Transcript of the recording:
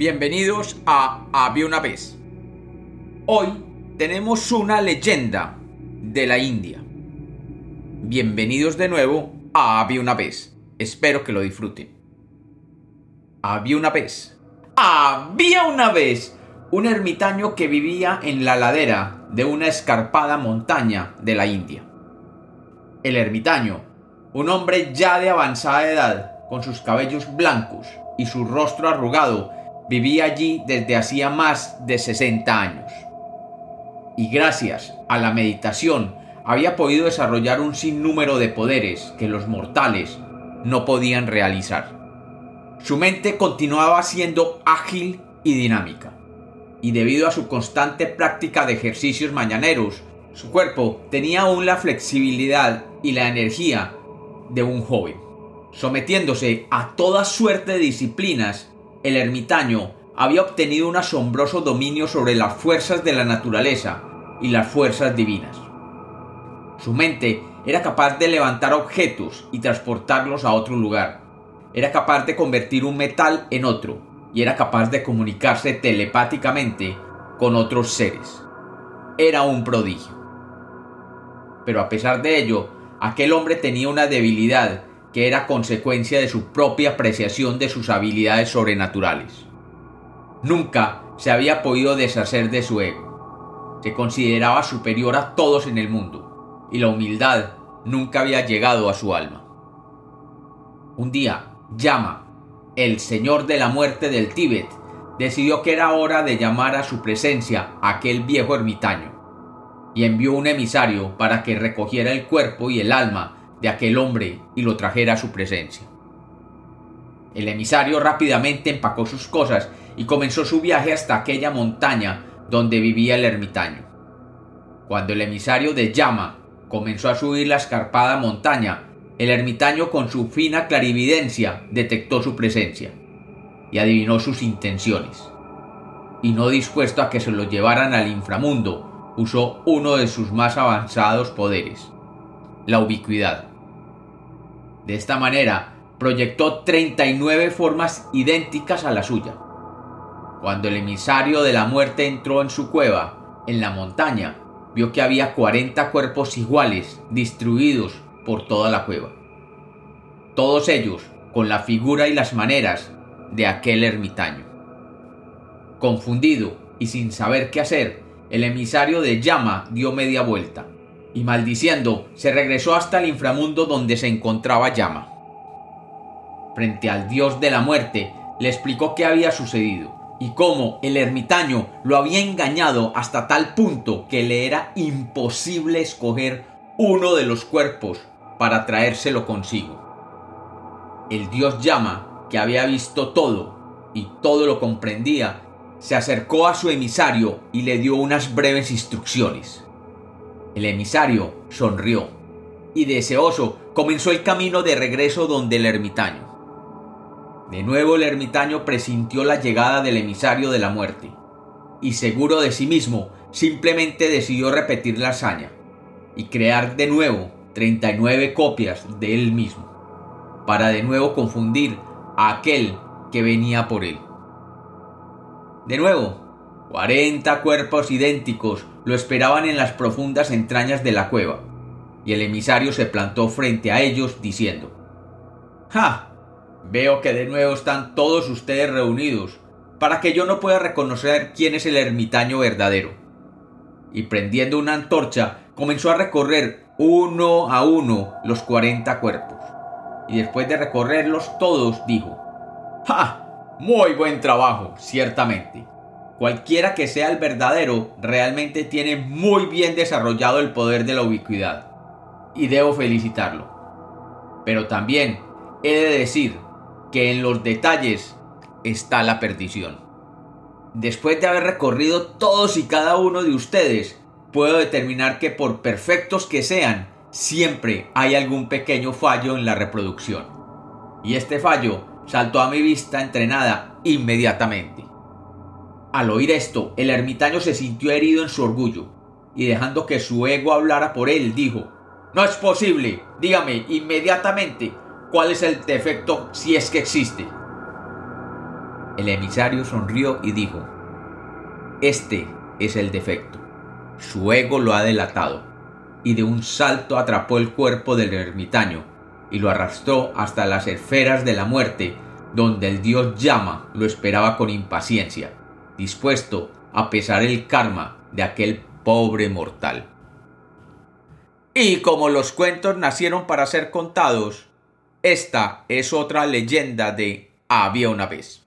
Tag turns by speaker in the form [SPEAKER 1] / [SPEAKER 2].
[SPEAKER 1] bienvenidos a Había una vez. Hoy tenemos una leyenda de la India. Bienvenidos de nuevo a Había una vez. Espero que lo disfruten. Había una vez. Había una vez un ermitaño que vivía en la ladera de una escarpada montaña de la India. El ermitaño, un hombre ya de avanzada edad, con sus cabellos blancos y su rostro arrugado, vivía allí desde hacía más de 60 años. Y gracias a la meditación había podido desarrollar un sinnúmero de poderes que los mortales no podían realizar. Su mente continuaba siendo ágil y dinámica, y debido a su constante práctica de ejercicios mañaneros, su cuerpo tenía aún la flexibilidad y la energía de un joven. Sometiéndose a toda suerte de disciplinas, el ermitaño había obtenido un asombroso dominio sobre las fuerzas de la naturaleza y las fuerzas divinas. Su mente era capaz de levantar objetos y transportarlos a otro lugar. Era capaz de convertir un metal en otro y era capaz de comunicarse telepáticamente con otros seres. Era un prodigio. Pero a pesar de ello, aquel hombre tenía una debilidad que era consecuencia de su propia apreciación de sus habilidades sobrenaturales. Nunca se había podido deshacer de su ego. Se consideraba superior a todos en el mundo, y la humildad nunca había llegado a su alma. Un día, Yama, el señor de la muerte del Tíbet, decidió que era hora de llamar a su presencia a aquel viejo ermitaño, y envió un emisario para que recogiera el cuerpo y el alma de aquel hombre y lo trajera a su presencia. El emisario rápidamente empacó sus cosas y comenzó su viaje hasta aquella montaña donde vivía el ermitaño. Cuando el emisario de Llama comenzó a subir la escarpada montaña, el ermitaño con su fina clarividencia detectó su presencia y adivinó sus intenciones. Y no dispuesto a que se lo llevaran al inframundo, usó uno de sus más avanzados poderes, la ubicuidad. De esta manera, proyectó 39 formas idénticas a la suya. Cuando el emisario de la muerte entró en su cueva, en la montaña, vio que había 40 cuerpos iguales distribuidos por toda la cueva. Todos ellos con la figura y las maneras de aquel ermitaño. Confundido y sin saber qué hacer, el emisario de llama dio media vuelta y maldiciendo se regresó hasta el inframundo donde se encontraba llama. Frente al dios de la muerte le explicó qué había sucedido y cómo el ermitaño lo había engañado hasta tal punto que le era imposible escoger uno de los cuerpos para traérselo consigo. El dios llama, que había visto todo y todo lo comprendía, se acercó a su emisario y le dio unas breves instrucciones. El emisario sonrió y deseoso comenzó el camino de regreso donde el ermitaño. De nuevo el ermitaño presintió la llegada del emisario de la muerte, y seguro de sí mismo, simplemente decidió repetir la hazaña, y crear de nuevo 39 copias de él mismo, para de nuevo confundir a aquel que venía por él. De nuevo, 40 cuerpos idénticos lo esperaban en las profundas entrañas de la cueva, y el emisario se plantó frente a ellos diciendo, ¡Ja! Veo que de nuevo están todos ustedes reunidos, para que yo no pueda reconocer quién es el ermitaño verdadero. Y prendiendo una antorcha, comenzó a recorrer uno a uno los cuarenta cuerpos. Y después de recorrerlos todos, dijo, ¡Ja! Muy buen trabajo, ciertamente cualquiera que sea el verdadero, realmente tiene muy bien desarrollado el poder de la ubicuidad. Y debo felicitarlo. Pero también he de decir que en los detalles está la perdición. Después de haber recorrido todos y cada uno de ustedes, puedo determinar que por perfectos que sean, siempre hay algún pequeño fallo en la reproducción. Y este fallo saltó a mi vista entrenada inmediatamente. Al oír esto, el ermitaño se sintió herido en su orgullo, y dejando que su ego hablara por él, dijo, No es posible, dígame inmediatamente cuál es el defecto si es que existe. El emisario sonrió y dijo, Este es el defecto. Su ego lo ha delatado, y de un salto atrapó el cuerpo del ermitaño y lo arrastró hasta las esferas de la muerte, donde el dios llama lo esperaba con impaciencia, dispuesto a pesar el karma de aquel pobre mortal. Y como los cuentos nacieron para ser contados, esta es otra leyenda de Había una vez.